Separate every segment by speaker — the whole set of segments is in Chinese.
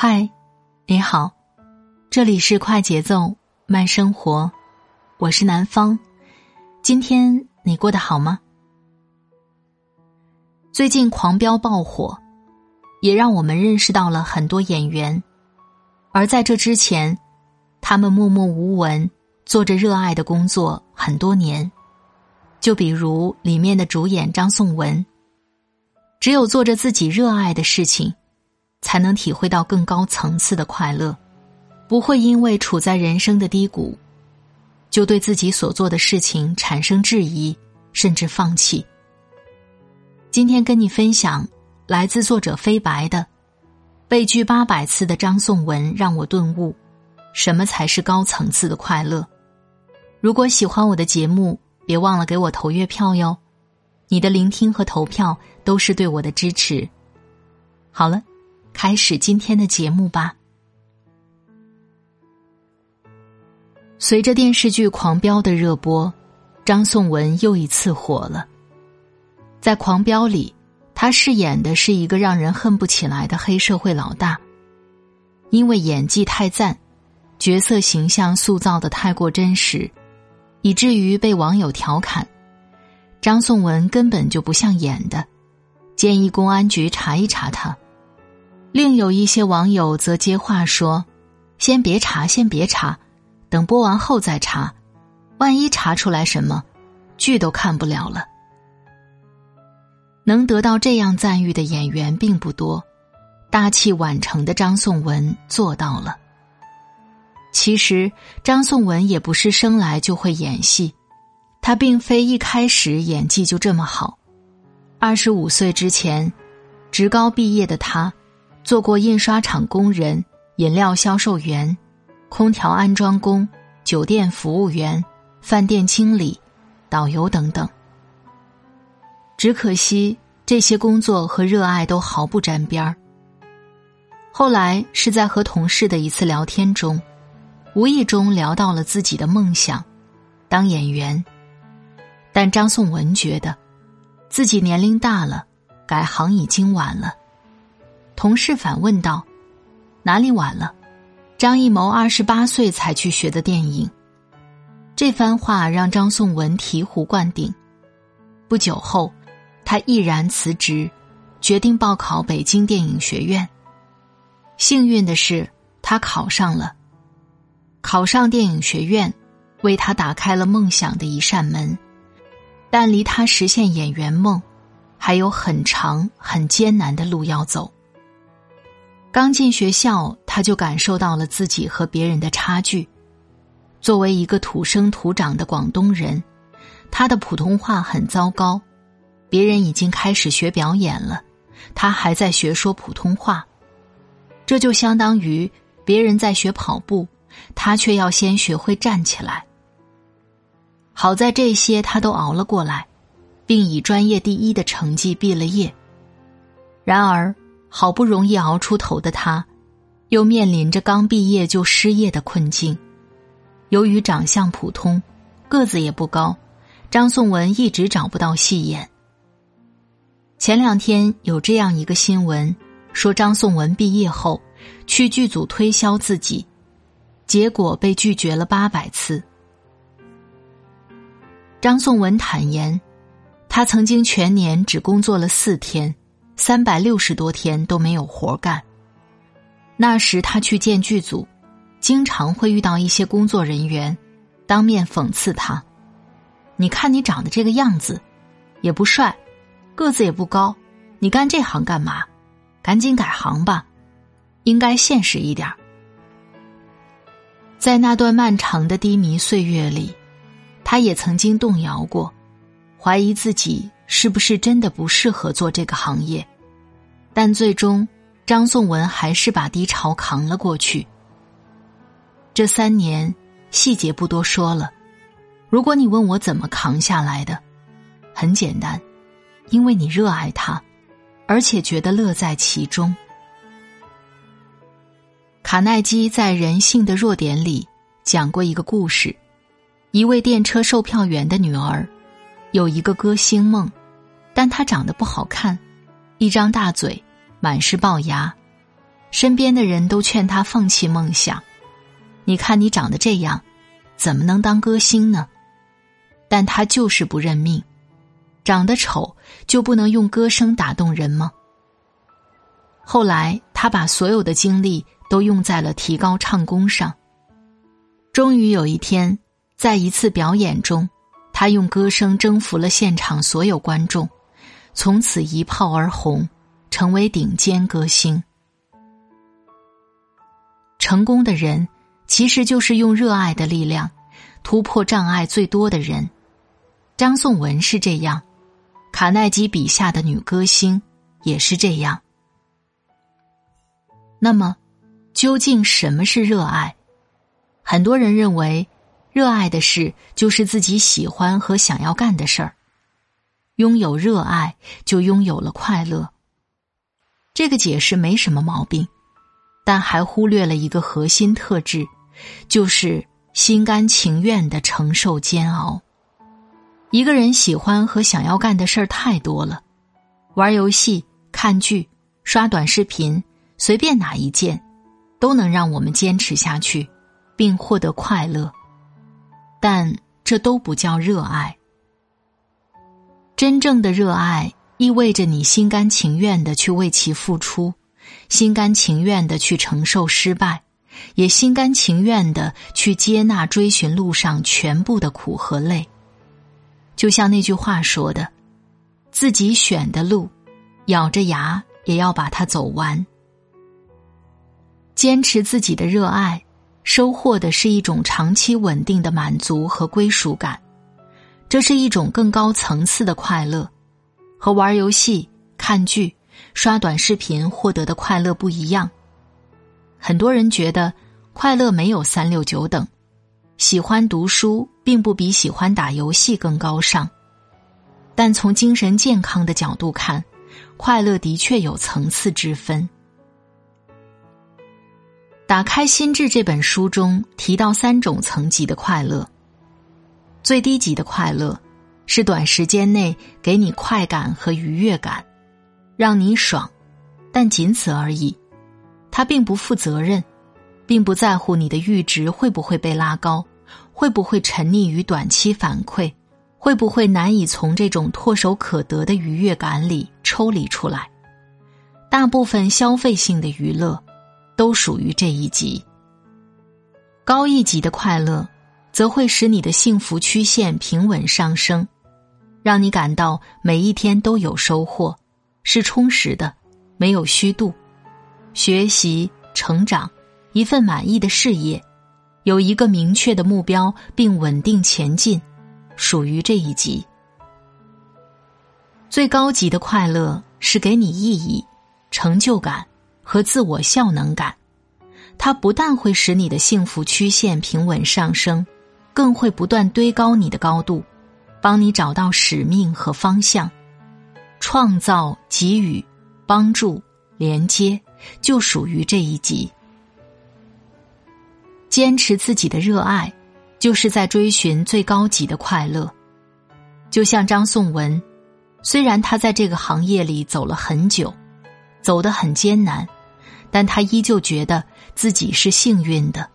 Speaker 1: 嗨，你好，这里是快节奏慢生活，我是南方。今天你过得好吗？最近《狂飙》爆火，也让我们认识到了很多演员，而在这之前，他们默默无闻，做着热爱的工作很多年。就比如里面的主演张颂文，只有做着自己热爱的事情。才能体会到更高层次的快乐，不会因为处在人生的低谷，就对自己所做的事情产生质疑，甚至放弃。今天跟你分享来自作者飞白的被拒八百次的张颂文，让我顿悟，什么才是高层次的快乐。如果喜欢我的节目，别忘了给我投月票哟，你的聆听和投票都是对我的支持。好了。开始今天的节目吧。随着电视剧《狂飙》的热播，张颂文又一次火了。在《狂飙》里，他饰演的是一个让人恨不起来的黑社会老大。因为演技太赞，角色形象塑造的太过真实，以至于被网友调侃：张颂文根本就不像演的，建议公安局查一查他。另有一些网友则接话说：“先别查，先别查，等播完后再查，万一查出来什么，剧都看不了了。”能得到这样赞誉的演员并不多，大器晚成的张颂文做到了。其实，张颂文也不是生来就会演戏，他并非一开始演技就这么好。二十五岁之前，职高毕业的他。做过印刷厂工人、饮料销售员、空调安装工、酒店服务员、饭店经理、导游等等。只可惜这些工作和热爱都毫不沾边儿。后来是在和同事的一次聊天中，无意中聊到了自己的梦想——当演员。但张颂文觉得，自己年龄大了，改行已经晚了。同事反问道：“哪里晚了？张艺谋二十八岁才去学的电影。”这番话让张颂文醍醐灌顶。不久后，他毅然辞职，决定报考北京电影学院。幸运的是，他考上了。考上电影学院，为他打开了梦想的一扇门，但离他实现演员梦，还有很长、很艰难的路要走。刚进学校，他就感受到了自己和别人的差距。作为一个土生土长的广东人，他的普通话很糟糕。别人已经开始学表演了，他还在学说普通话。这就相当于别人在学跑步，他却要先学会站起来。好在这些他都熬了过来，并以专业第一的成绩毕了业。然而。好不容易熬出头的他，又面临着刚毕业就失业的困境。由于长相普通，个子也不高，张颂文一直找不到戏演。前两天有这样一个新闻，说张颂文毕业后去剧组推销自己，结果被拒绝了八百次。张颂文坦言，他曾经全年只工作了四天。三百六十多天都没有活干。那时他去见剧组，经常会遇到一些工作人员，当面讽刺他：“你看你长得这个样子，也不帅，个子也不高，你干这行干嘛？赶紧改行吧，应该现实一点。”在那段漫长的低迷岁月里，他也曾经动摇过，怀疑自己是不是真的不适合做这个行业，但最终张颂文还是把低潮扛了过去。这三年细节不多说了，如果你问我怎么扛下来的，很简单，因为你热爱它，而且觉得乐在其中。卡耐基在《人性的弱点》里讲过一个故事：一位电车售票员的女儿有一个歌星梦，但他长得不好看，一张大嘴，满是龅牙，身边的人都劝他放弃梦想。你看你长得这样，怎么能当歌星呢？但他就是不认命，长得丑就不能用歌声打动人吗？后来，他把所有的精力。都用在了提高唱功上。终于有一天，在一次表演中，他用歌声征服了现场所有观众，从此一炮而红，成为顶尖歌星。成功的人其实就是用热爱的力量突破障碍最多的人。张颂文是这样，卡耐基笔下的女歌星也是这样。那么。究竟什么是热爱？很多人认为，热爱的事就是自己喜欢和想要干的事儿。拥有热爱，就拥有了快乐。这个解释没什么毛病，但还忽略了一个核心特质，就是心甘情愿的承受煎熬。一个人喜欢和想要干的事儿太多了，玩游戏、看剧、刷短视频，随便哪一件。都能让我们坚持下去，并获得快乐，但这都不叫热爱。真正的热爱意味着你心甘情愿的去为其付出，心甘情愿的去承受失败，也心甘情愿的去接纳追寻路上全部的苦和累。就像那句话说的：“自己选的路，咬着牙也要把它走完。”坚持自己的热爱，收获的是一种长期稳定的满足和归属感，这是一种更高层次的快乐，和玩游戏、看剧、刷短视频获得的快乐不一样。很多人觉得快乐没有三六九等，喜欢读书并不比喜欢打游戏更高尚，但从精神健康的角度看，快乐的确有层次之分。打开心智这本书中提到三种层级的快乐。最低级的快乐，是短时间内给你快感和愉悦感，让你爽，但仅此而已。他并不负责任，并不在乎你的阈值会不会被拉高，会不会沉溺于短期反馈，会不会难以从这种唾手可得的愉悦感里抽离出来。大部分消费性的娱乐。都属于这一级。高一级的快乐，则会使你的幸福曲线平稳上升，让你感到每一天都有收获，是充实的，没有虚度。学习、成长，一份满意的事业，有一个明确的目标并稳定前进，属于这一级。最高级的快乐是给你意义、成就感。和自我效能感，它不但会使你的幸福曲线平稳上升，更会不断堆高你的高度，帮你找到使命和方向。创造、给予、帮助、连接，就属于这一级。坚持自己的热爱，就是在追寻最高级的快乐。就像张颂文，虽然他在这个行业里走了很久，走得很艰难。但他依旧觉得自己是幸运的。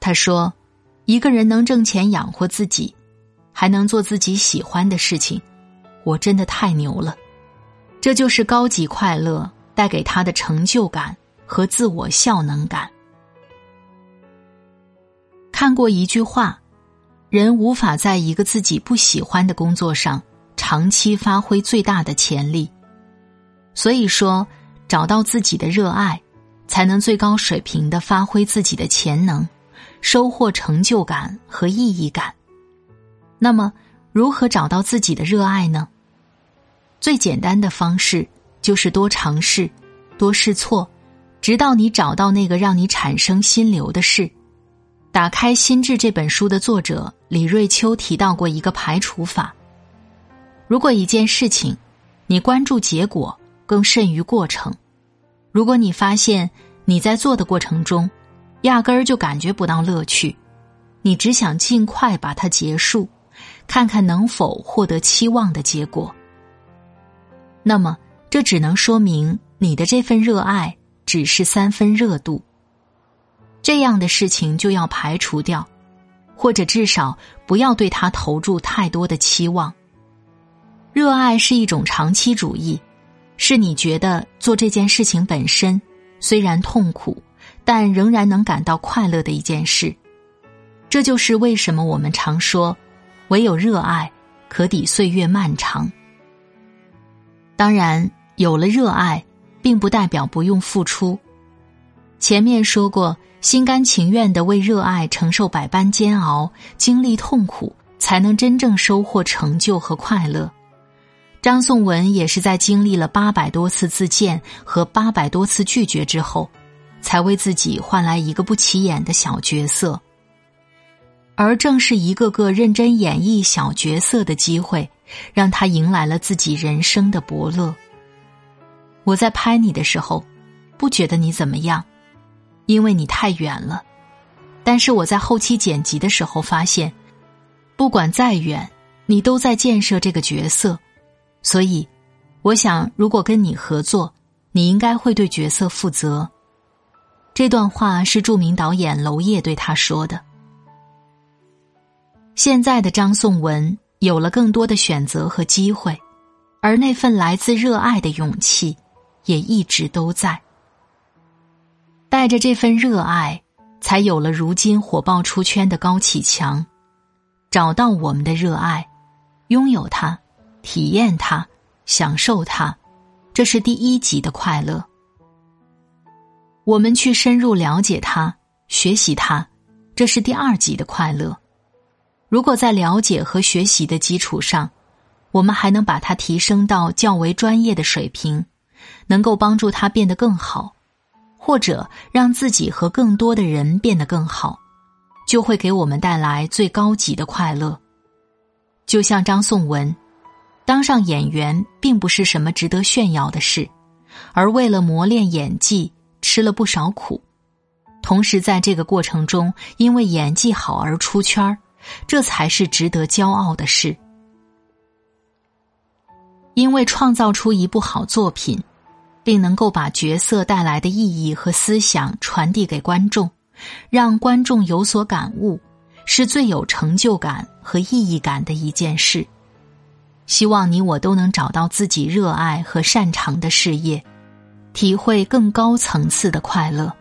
Speaker 1: 他说：“一个人能挣钱养活自己，还能做自己喜欢的事情，我真的太牛了。”这就是高级快乐带给他的成就感和自我效能感。看过一句话：“人无法在一个自己不喜欢的工作上长期发挥最大的潜力。”所以说。找到自己的热爱，才能最高水平的发挥自己的潜能，收获成就感和意义感。那么，如何找到自己的热爱呢？最简单的方式就是多尝试，多试错，直到你找到那个让你产生心流的事。打开《心智》这本书的作者李瑞秋提到过一个排除法：如果一件事情，你关注结果更甚于过程，如果你发现你在做的过程中，压根儿就感觉不到乐趣，你只想尽快把它结束，看看能否获得期望的结果。那么，这只能说明你的这份热爱只是三分热度。这样的事情就要排除掉，或者至少不要对他投注太多的期望。热爱是一种长期主义，是你觉得做这件事情本身虽然痛苦，但仍然能感到快乐的一件事。这就是为什么我们常说，唯有热爱可抵岁月漫长。当然，有了热爱，并不代表不用付出。前面说过，心甘情愿的为热爱承受百般煎熬，经历痛苦，才能真正收获成就和快乐。张颂文也是在经历了八百多次自荐和八百多次拒绝之后，才为自己换来一个不起眼的小角色。而正是一个个认真演绎小角色的机会。让他迎来了自己人生的伯乐。我在拍你的时候，不觉得你怎么样，因为你太远了。但是我在后期剪辑的时候发现，不管再远，你都在建设这个角色。所以，我想，如果跟你合作，你应该会对角色负责。这段话是著名导演娄烨对他说的。现在的张颂文。有了更多的选择和机会，而那份来自热爱的勇气，也一直都在。带着这份热爱，才有了如今火爆出圈的高启强。找到我们的热爱，拥有它，体验它，享受它，这是第一级的快乐。我们去深入了解它，学习它，这是第二级的快乐。如果在了解和学习的基础上，我们还能把它提升到较为专业的水平，能够帮助他变得更好，或者让自己和更多的人变得更好，就会给我们带来最高级的快乐。就像张颂文，当上演员并不是什么值得炫耀的事，而为了磨练演技吃了不少苦，同时在这个过程中因为演技好而出圈儿。这才是值得骄傲的事，因为创造出一部好作品，并能够把角色带来的意义和思想传递给观众，让观众有所感悟，是最有成就感和意义感的一件事。希望你我都能找到自己热爱和擅长的事业，体会更高层次的快乐。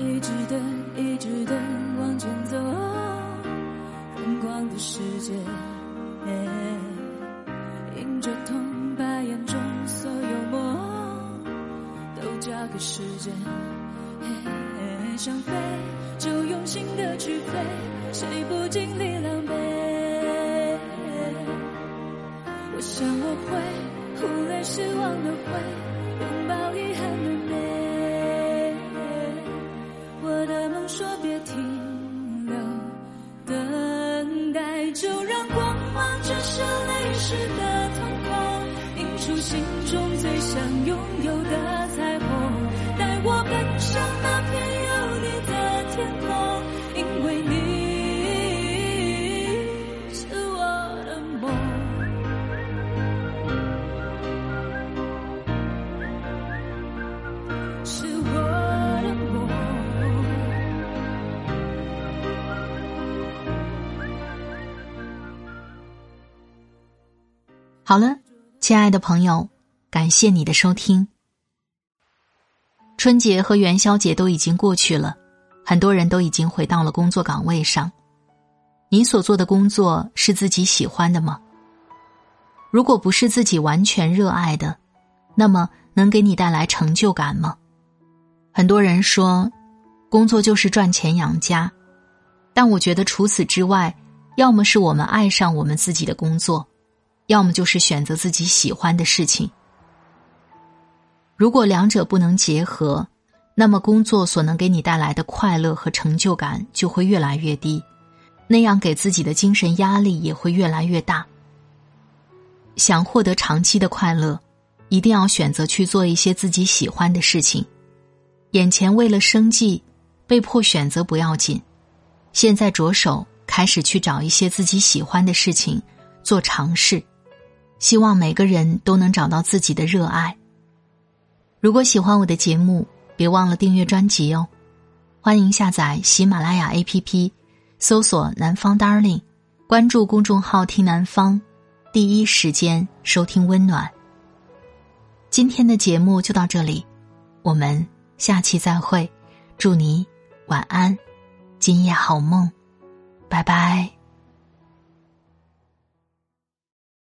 Speaker 1: 一直等。世界，迎着痛，把眼中所有梦都交给时间。想飞就用心的去飞，谁不经历狼失望的灰，拥抱遗憾的美。我的梦说别停。留，等待就让光芒折射泪湿的瞳孔，映出心中最想拥有的彩虹，带我奔向那片好了，亲爱的朋友，感谢你的收听。春节和元宵节都已经过去了，很多人都已经回到了工作岗位上。你所做的工作是自己喜欢的吗？如果不是自己完全热爱的，那么能给你带来成就感吗？很多人说，工作就是赚钱养家，但我觉得除此之外，要么是我们爱上我们自己的工作，要么就是选择自己喜欢的事情。如果两者不能结合，那么工作所能给你带来的快乐和成就感就会越来越低，那样给自己的精神压力也会越来越大。想获得长期的快乐，一定要选择去做一些自己喜欢的事情。眼前为了生计，被迫选择不要紧，现在着手开始去找一些自己喜欢的事情做尝试。希望每个人都能找到自己的热爱。如果喜欢我的节目，别忘了订阅专辑哦！欢迎下载喜马拉雅 APP，搜索“南方 Darling”，关注公众号“听南方”，第一时间收听温暖。今天的节目就到这里，我们下期再会，祝你晚安，今夜好梦，拜拜。